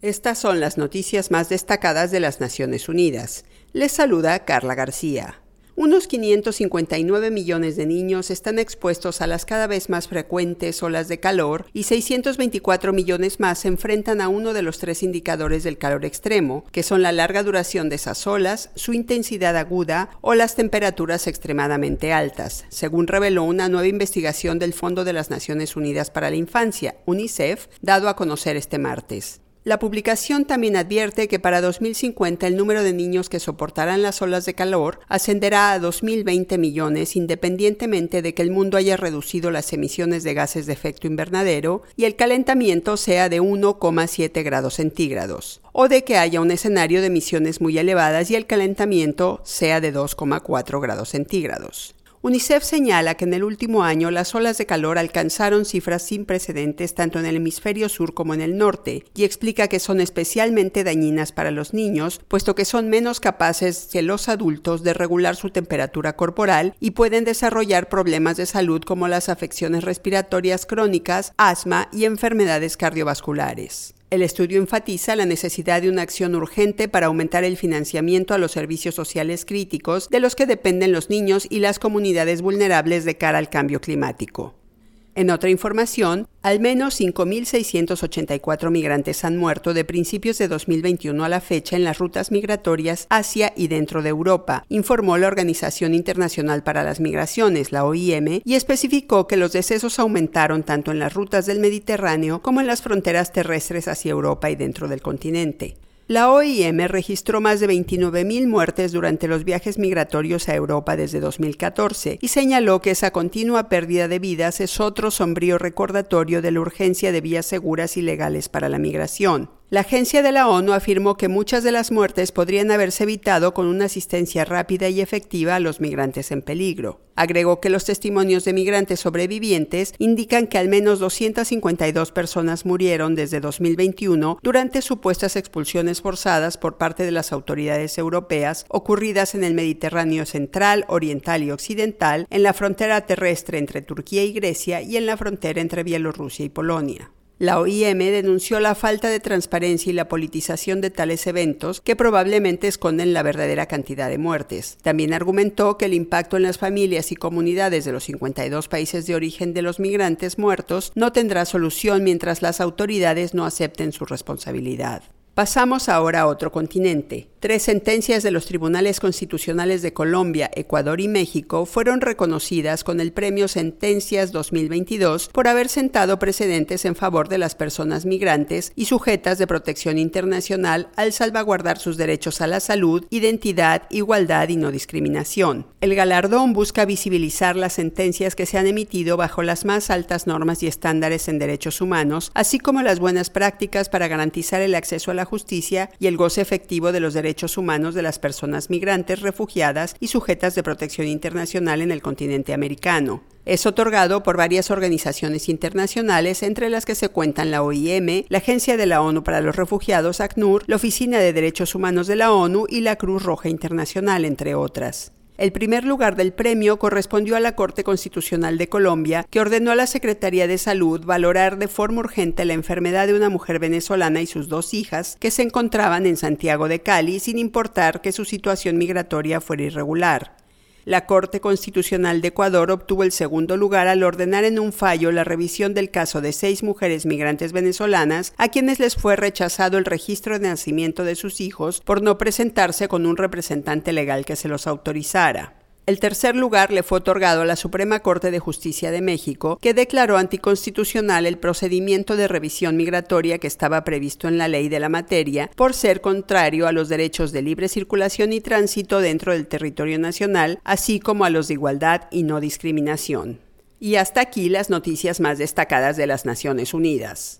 Estas son las noticias más destacadas de las Naciones Unidas. Les saluda Carla García. Unos 559 millones de niños están expuestos a las cada vez más frecuentes olas de calor y 624 millones más se enfrentan a uno de los tres indicadores del calor extremo, que son la larga duración de esas olas, su intensidad aguda o las temperaturas extremadamente altas, según reveló una nueva investigación del Fondo de las Naciones Unidas para la Infancia, UNICEF, dado a conocer este martes. La publicación también advierte que para 2050 el número de niños que soportarán las olas de calor ascenderá a 2.020 millones independientemente de que el mundo haya reducido las emisiones de gases de efecto invernadero y el calentamiento sea de 1,7 grados centígrados, o de que haya un escenario de emisiones muy elevadas y el calentamiento sea de 2,4 grados centígrados. UNICEF señala que en el último año las olas de calor alcanzaron cifras sin precedentes tanto en el hemisferio sur como en el norte y explica que son especialmente dañinas para los niños, puesto que son menos capaces que los adultos de regular su temperatura corporal y pueden desarrollar problemas de salud como las afecciones respiratorias crónicas, asma y enfermedades cardiovasculares. El estudio enfatiza la necesidad de una acción urgente para aumentar el financiamiento a los servicios sociales críticos de los que dependen los niños y las comunidades vulnerables de cara al cambio climático. En otra información, al menos 5.684 migrantes han muerto de principios de 2021 a la fecha en las rutas migratorias hacia y dentro de Europa, informó la Organización Internacional para las Migraciones, la OIM, y especificó que los decesos aumentaron tanto en las rutas del Mediterráneo como en las fronteras terrestres hacia Europa y dentro del continente. La OIM registró más de 29.000 muertes durante los viajes migratorios a Europa desde 2014 y señaló que esa continua pérdida de vidas es otro sombrío recordatorio de la urgencia de vías seguras y legales para la migración. La agencia de la ONU afirmó que muchas de las muertes podrían haberse evitado con una asistencia rápida y efectiva a los migrantes en peligro. Agregó que los testimonios de migrantes sobrevivientes indican que al menos 252 personas murieron desde 2021 durante supuestas expulsiones forzadas por parte de las autoridades europeas ocurridas en el Mediterráneo central, oriental y occidental, en la frontera terrestre entre Turquía y Grecia y en la frontera entre Bielorrusia y Polonia. La OIM denunció la falta de transparencia y la politización de tales eventos que probablemente esconden la verdadera cantidad de muertes. También argumentó que el impacto en las familias y comunidades de los 52 países de origen de los migrantes muertos no tendrá solución mientras las autoridades no acepten su responsabilidad. Pasamos ahora a otro continente. Tres sentencias de los tribunales constitucionales de Colombia, Ecuador y México fueron reconocidas con el premio Sentencias 2022 por haber sentado precedentes en favor de las personas migrantes y sujetas de protección internacional al salvaguardar sus derechos a la salud, identidad, igualdad y no discriminación. El galardón busca visibilizar las sentencias que se han emitido bajo las más altas normas y estándares en derechos humanos, así como las buenas prácticas para garantizar el acceso a la justicia y el goce efectivo de los derechos humanos de las personas migrantes, refugiadas y sujetas de protección internacional en el continente americano. Es otorgado por varias organizaciones internacionales, entre las que se cuentan la OIM, la Agencia de la ONU para los Refugiados, ACNUR, la Oficina de Derechos Humanos de la ONU y la Cruz Roja Internacional, entre otras. El primer lugar del premio correspondió a la Corte Constitucional de Colombia, que ordenó a la Secretaría de Salud valorar de forma urgente la enfermedad de una mujer venezolana y sus dos hijas que se encontraban en Santiago de Cali sin importar que su situación migratoria fuera irregular. La Corte Constitucional de Ecuador obtuvo el segundo lugar al ordenar en un fallo la revisión del caso de seis mujeres migrantes venezolanas a quienes les fue rechazado el registro de nacimiento de sus hijos por no presentarse con un representante legal que se los autorizara. El tercer lugar le fue otorgado a la Suprema Corte de Justicia de México, que declaró anticonstitucional el procedimiento de revisión migratoria que estaba previsto en la ley de la materia por ser contrario a los derechos de libre circulación y tránsito dentro del territorio nacional, así como a los de igualdad y no discriminación. Y hasta aquí las noticias más destacadas de las Naciones Unidas.